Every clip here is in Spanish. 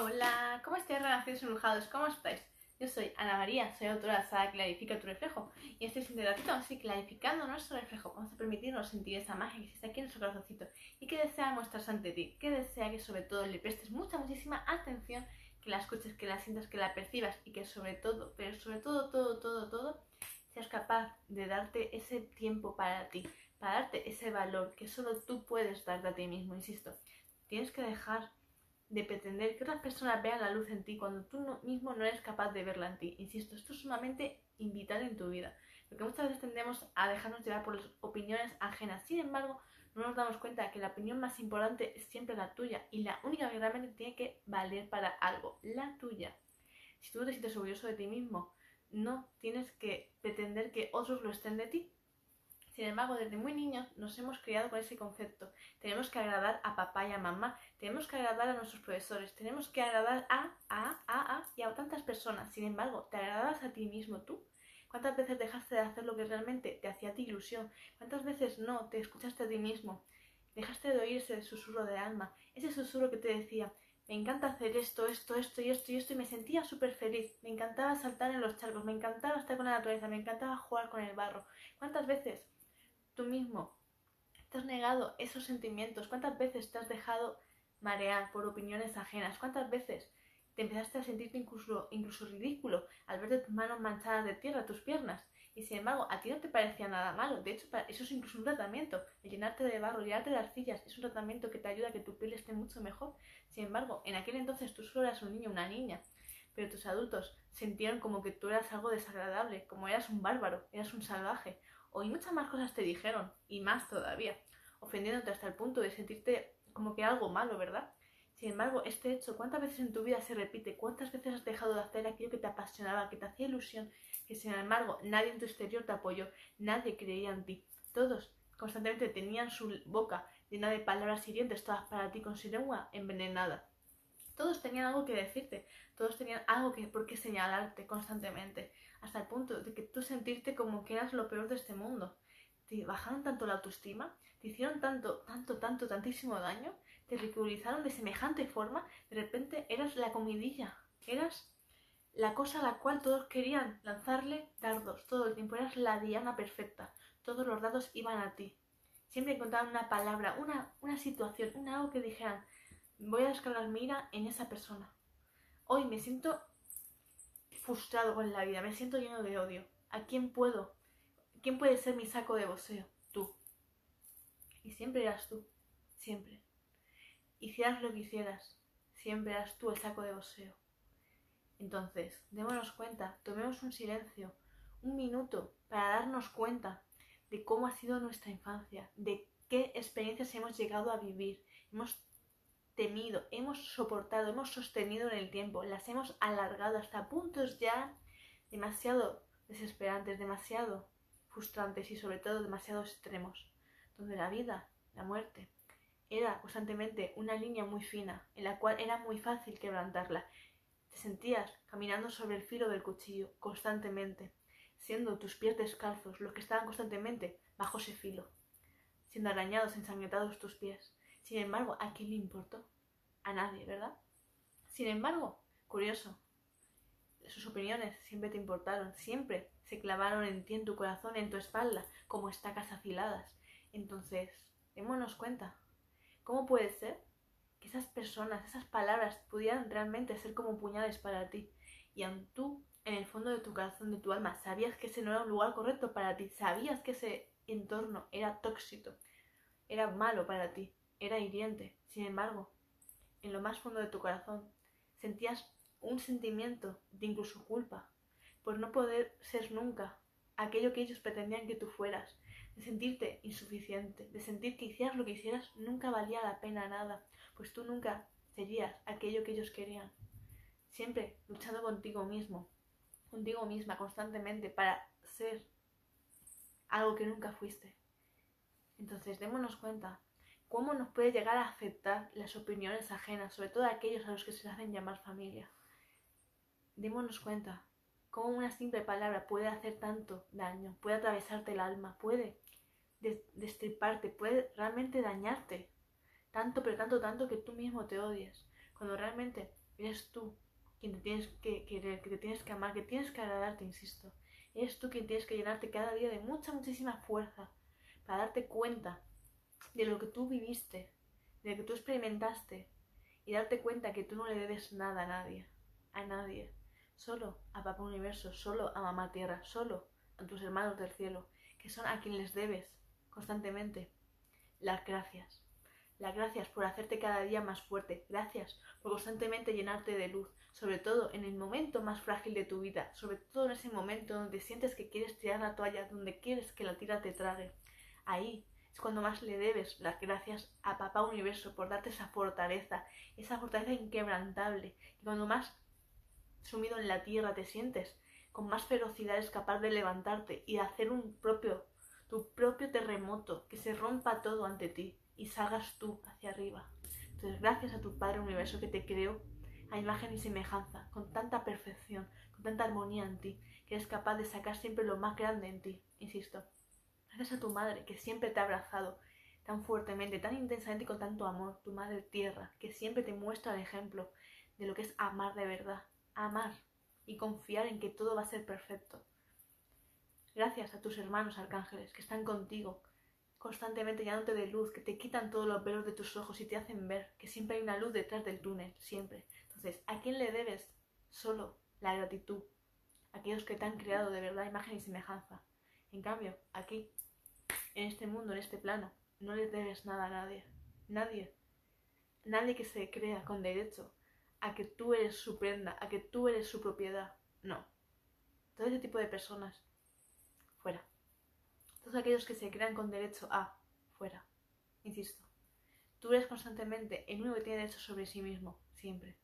Hola, ¿cómo estáis, renacidos embrujados? ¿Cómo estáis? Yo soy Ana María, soy autora de la Clarifica tu reflejo y este es ratito así clarificando nuestro reflejo. Vamos a permitirnos sentir esa magia que está aquí en nuestro corazoncito y que desea mostrarse ante ti, que desea que sobre todo le prestes mucha, muchísima atención, que la escuches, que la sientas, que la percibas y que sobre todo, pero sobre todo, todo, todo, todo, seas capaz de darte ese tiempo para ti, para darte ese valor que solo tú puedes darte a ti mismo, insisto. Tienes que dejar de pretender que otras personas vean la luz en ti cuando tú mismo no eres capaz de verla en ti. Insisto, esto es sumamente invitar en tu vida, porque muchas veces tendemos a dejarnos llevar por las opiniones ajenas. Sin embargo, no nos damos cuenta que la opinión más importante es siempre la tuya y la única que realmente tiene que valer para algo, la tuya. Si tú te sientes orgulloso de ti mismo, no tienes que pretender que otros lo estén de ti. Sin embargo, desde muy niños nos hemos criado con ese concepto. Tenemos que agradar a papá y a mamá, tenemos que agradar a nuestros profesores, tenemos que agradar a, a, a, a y a tantas personas. Sin embargo, ¿te agradabas a ti mismo tú? ¿Cuántas veces dejaste de hacer lo que realmente te hacía ti ilusión? ¿Cuántas veces no te escuchaste a ti mismo? Dejaste de oír ese susurro de alma, ese susurro que te decía, me encanta hacer esto, esto, esto y esto y esto y me sentía súper feliz. Me encantaba saltar en los charcos, me encantaba estar con la naturaleza, me encantaba jugar con el barro. ¿Cuántas veces tú mismo te has negado esos sentimientos? ¿Cuántas veces te has dejado marear por opiniones ajenas? ¿Cuántas veces te empezaste a sentirte incluso, incluso ridículo al ver tus manos manchadas de tierra, tus piernas? Y sin embargo, a ti no te parecía nada malo. De hecho, eso es incluso un tratamiento. El llenarte de barro, llenarte de arcillas, es un tratamiento que te ayuda a que tu piel esté mucho mejor. Sin embargo, en aquel entonces tú solo eras un niño, una niña. Pero tus adultos sintieron como que tú eras algo desagradable, como eras un bárbaro, eras un salvaje, o muchas más cosas te dijeron, y más todavía, ofendiéndote hasta el punto de sentirte como que algo malo, ¿verdad? Sin embargo, este hecho, ¿cuántas veces en tu vida se repite? ¿Cuántas veces has dejado de hacer aquello que te apasionaba, que te hacía ilusión, que sin embargo nadie en tu exterior te apoyó, nadie creía en ti? Todos constantemente tenían su boca llena de palabras hirientes, todas para ti con su lengua envenenada. Todos tenían algo que decirte, todos tenían algo que, por qué señalarte constantemente, hasta el punto de que tú sentirte como que eras lo peor de este mundo. Te bajaron tanto la autoestima, te hicieron tanto, tanto, tanto, tantísimo daño, te ridiculizaron de semejante forma, de repente eras la comidilla, eras la cosa a la cual todos querían lanzarle dardos todo el tiempo, eras la diana perfecta, todos los dados iban a ti. Siempre encontraban una palabra, una, una situación, un algo que dijeran, voy a descargar mi ira en esa persona. Hoy me siento frustrado con la vida, me siento lleno de odio. ¿A quién puedo? ¿Quién puede ser mi saco de boxeo? Tú. Y siempre eras tú, siempre. Hicieras lo que hicieras, siempre eras tú el saco de boxeo. Entonces, démonos cuenta, tomemos un silencio, un minuto, para darnos cuenta de cómo ha sido nuestra infancia, de qué experiencias hemos llegado a vivir. Hemos temido, hemos soportado, hemos sostenido en el tiempo, las hemos alargado hasta puntos ya demasiado desesperantes, demasiado frustrantes y sobre todo demasiado extremos, donde la vida, la muerte, era constantemente una línea muy fina, en la cual era muy fácil quebrantarla. Te sentías caminando sobre el filo del cuchillo constantemente, siendo tus pies descalzos los que estaban constantemente bajo ese filo, siendo arañados, ensangrentados tus pies. Sin embargo, ¿a quién le importó? A nadie, ¿verdad? Sin embargo, curioso, sus opiniones siempre te importaron, siempre se clavaron en ti, en tu corazón, en tu espalda, como estacas afiladas. Entonces, démonos cuenta, ¿cómo puede ser que esas personas, esas palabras pudieran realmente ser como puñales para ti? Y aun tú, en el fondo de tu corazón, de tu alma, sabías que ese no era un lugar correcto para ti, sabías que ese entorno era tóxico, era malo para ti, era hiriente. Sin embargo, en lo más fondo de tu corazón, sentías un sentimiento de incluso culpa por no poder ser nunca aquello que ellos pretendían que tú fueras, de sentirte insuficiente, de sentir que hicieras lo que hicieras nunca valía la pena nada, pues tú nunca serías aquello que ellos querían. Siempre luchando contigo mismo, contigo misma constantemente para ser algo que nunca fuiste. Entonces démonos cuenta cómo nos puede llegar a afectar las opiniones ajenas, sobre todo aquellos a los que se hacen llamar familia. Démonos cuenta cómo una simple palabra puede hacer tanto daño, puede atravesarte el alma, puede destriparte, puede realmente dañarte. Tanto, pero tanto, tanto que tú mismo te odies. Cuando realmente Eres tú quien te tienes que querer, que te tienes que amar, que tienes que agradarte, insisto. Eres tú quien tienes que llenarte cada día de mucha, muchísima fuerza para darte cuenta de lo que tú viviste, de lo que tú experimentaste y darte cuenta que tú no le debes nada a nadie, a nadie, solo a Papá Universo, solo a Mamá Tierra, solo a tus hermanos del cielo, que son a quienes les debes constantemente las gracias. Las gracias por hacerte cada día más fuerte. Gracias por constantemente llenarte de luz. Sobre todo en el momento más frágil de tu vida. Sobre todo en ese momento donde sientes que quieres tirar la toalla, donde quieres que la tira te trague. Ahí es cuando más le debes las gracias a Papá Universo por darte esa fortaleza. Esa fortaleza inquebrantable. Y cuando más sumido en la tierra te sientes, con más ferocidad es capaz de levantarte y de hacer un propio, tu propio terremoto, que se rompa todo ante ti y salgas tú hacia arriba. Entonces, gracias a tu Padre Universo que te creó a imagen y semejanza, con tanta perfección, con tanta armonía en ti, que eres capaz de sacar siempre lo más grande en ti, insisto. Gracias a tu madre que siempre te ha abrazado tan fuertemente, tan intensamente y con tanto amor, tu madre tierra, que siempre te muestra el ejemplo de lo que es amar de verdad, amar y confiar en que todo va a ser perfecto. Gracias a tus hermanos arcángeles que están contigo, constantemente llenándote de luz, que te quitan todos los velos de tus ojos y te hacen ver que siempre hay una luz detrás del túnel, siempre. Entonces, ¿a quién le debes? Solo la gratitud. Aquellos que te han creado de verdad imagen y semejanza. En cambio, aquí, en este mundo, en este plano, no le debes nada a nadie. Nadie. Nadie que se crea con derecho a que tú eres su prenda, a que tú eres su propiedad. No. Todo ese tipo de personas, fuera. Todos aquellos que se crean con derecho a fuera. Insisto. Tú eres constantemente el único que tiene derecho sobre sí mismo, siempre.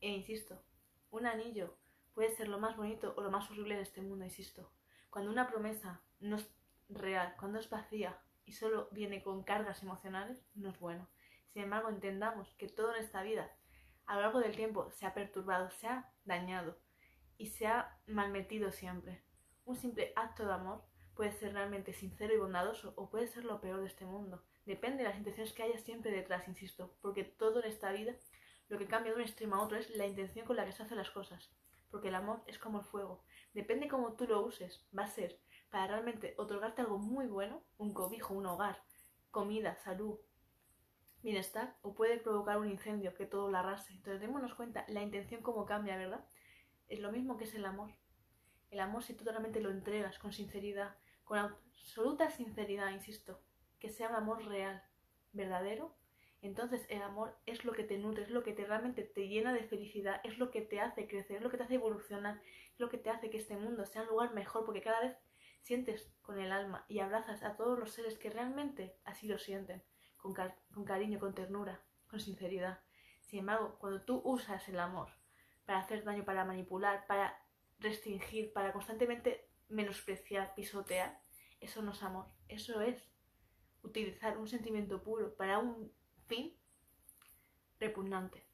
E insisto, un anillo puede ser lo más bonito o lo más horrible de este mundo, insisto. Cuando una promesa no es real, cuando es vacía y solo viene con cargas emocionales, no es bueno. Sin embargo, entendamos que todo en esta vida, a lo largo del tiempo, se ha perturbado, se ha dañado y se ha malmetido siempre. Un simple acto de amor puede ser realmente sincero y bondadoso o puede ser lo peor de este mundo. Depende de las intenciones que haya siempre detrás, insisto, porque todo en esta vida lo que cambia de un extremo a otro es la intención con la que se hacen las cosas. Porque el amor es como el fuego. Depende cómo tú lo uses, va a ser para realmente otorgarte algo muy bueno, un cobijo, un hogar, comida, salud, bienestar, o puede provocar un incendio que todo lo arrase. Entonces démonos cuenta la intención cómo cambia, ¿verdad? Es lo mismo que es el amor. El amor si tú realmente lo entregas con sinceridad, con absoluta sinceridad, insisto, que sea un amor real, verdadero, entonces el amor es lo que te nutre, es lo que te realmente te llena de felicidad, es lo que te hace crecer, es lo que te hace evolucionar, es lo que te hace que este mundo sea un lugar mejor, porque cada vez sientes con el alma y abrazas a todos los seres que realmente así lo sienten, con, con cariño, con ternura, con sinceridad. Sin embargo, cuando tú usas el amor para hacer daño, para manipular, para restringir, para constantemente menospreciar, pisotear, eso no es amor, eso es utilizar un sentimiento puro para un fin repugnante.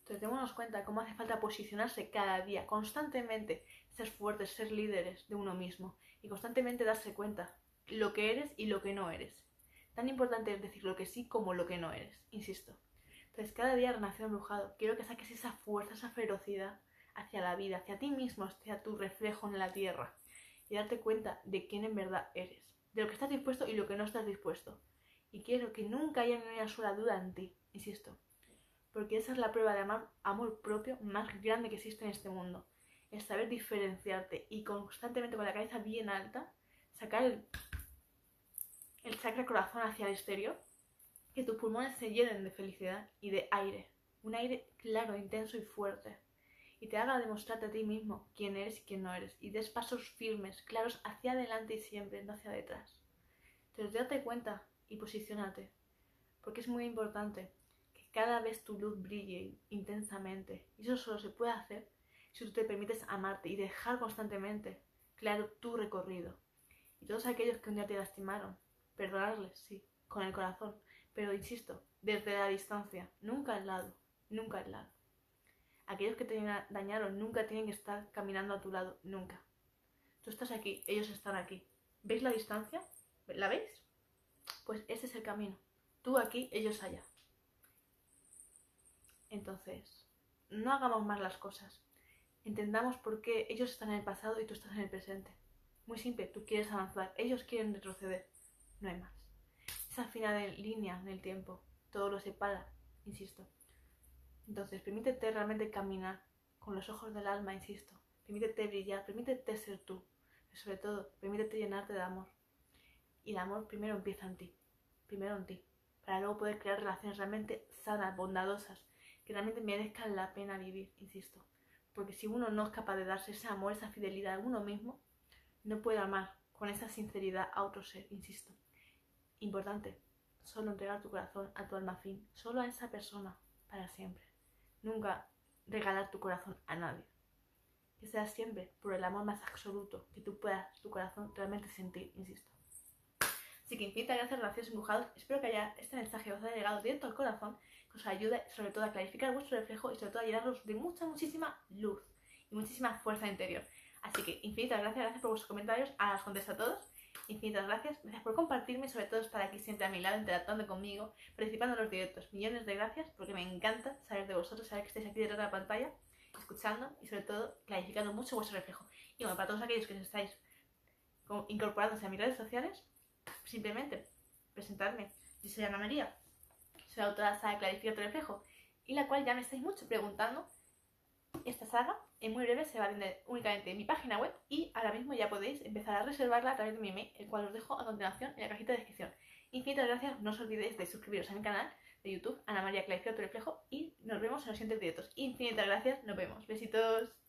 Entonces démonos cuenta cómo hace falta posicionarse cada día, constantemente, ser fuertes, ser líderes de uno mismo y constantemente darse cuenta lo que eres y lo que no eres. Tan importante es decir lo que sí como lo que no eres, insisto. Entonces cada día renació embrujado, quiero que saques esa fuerza, esa ferocidad hacia la vida, hacia ti mismo, hacia tu reflejo en la tierra y darte cuenta de quién en verdad eres, de lo que estás dispuesto y lo que no estás dispuesto. Y quiero que nunca haya ni una sola duda en ti, insisto, porque esa es la prueba de amor, propio más grande que existe en este mundo. Es saber diferenciarte y constantemente con la cabeza bien alta sacar el, el chakra corazón hacia el exterior, que tus pulmones se llenen de felicidad y de aire, un aire claro, intenso y fuerte y te haga demostrarte a ti mismo quién eres y quién no eres, y des pasos firmes, claros hacia adelante y siempre, no hacia detrás. Entonces date cuenta y posicionate, porque es muy importante que cada vez tu luz brille intensamente, y eso solo se puede hacer si tú te permites amarte y dejar constantemente claro tu recorrido. Y todos aquellos que un día te lastimaron, perdonarles, sí, con el corazón, pero insisto, desde la distancia, nunca al lado, nunca al lado aquellos que te dañaron nunca tienen que estar caminando a tu lado, nunca. Tú estás aquí, ellos están aquí. ¿Veis la distancia? ¿La veis? Pues ese es el camino. Tú aquí, ellos allá. Entonces, no hagamos más las cosas. Entendamos por qué ellos están en el pasado y tú estás en el presente. Muy simple, tú quieres avanzar, ellos quieren retroceder. No hay más. Esa final de línea en el tiempo, todo lo separa, insisto. Entonces, permítete realmente caminar con los ojos del alma, insisto. Permítete brillar, permítete ser tú. Pero sobre todo, permítete llenarte de amor. Y el amor primero empieza en ti. Primero en ti. Para luego poder crear relaciones realmente sanas, bondadosas, que realmente merezcan la pena vivir, insisto. Porque si uno no es capaz de darse ese amor, esa fidelidad a uno mismo, no puede amar con esa sinceridad a otro ser, insisto. Importante, solo entregar tu corazón a tu alma fin, solo a esa persona, para siempre. Nunca regalar tu corazón a nadie. Que sea siempre por el amor más absoluto que tú puedas tu corazón realmente sentir, insisto. Así que infinitas gracias, relaciones empujados. Espero que haya, este mensaje os haya llegado directo al corazón, que os ayude sobre todo a clarificar vuestro reflejo y sobre todo a llenarlos de mucha, muchísima luz y muchísima fuerza interior. Así que infinitas gracias, gracias por vuestros comentarios, ahora os contesto a todos. Infinitas gracias, gracias por compartirme y sobre todo estar aquí siempre a mi lado, interactuando conmigo, participando en los directos. Millones de gracias porque me encanta saber de vosotros, saber que estáis aquí detrás de la pantalla, escuchando y sobre todo clarificando mucho vuestro reflejo. Y bueno, para todos aquellos que estáis incorporándose a mis redes sociales, simplemente presentarme. Yo soy Ana María, soy autora de la saga Clarifica tu reflejo, y la cual ya me estáis mucho preguntando esta saga en muy breve se va a vender únicamente en mi página web y ahora mismo ya podéis empezar a reservarla a través de mi email, el cual os dejo a continuación en la cajita de descripción. Infinitas gracias, no os olvidéis de suscribiros a mi canal de YouTube, Ana María Clarifica tu reflejo, y nos vemos en los siguientes directos. Infinitas gracias, nos vemos. Besitos.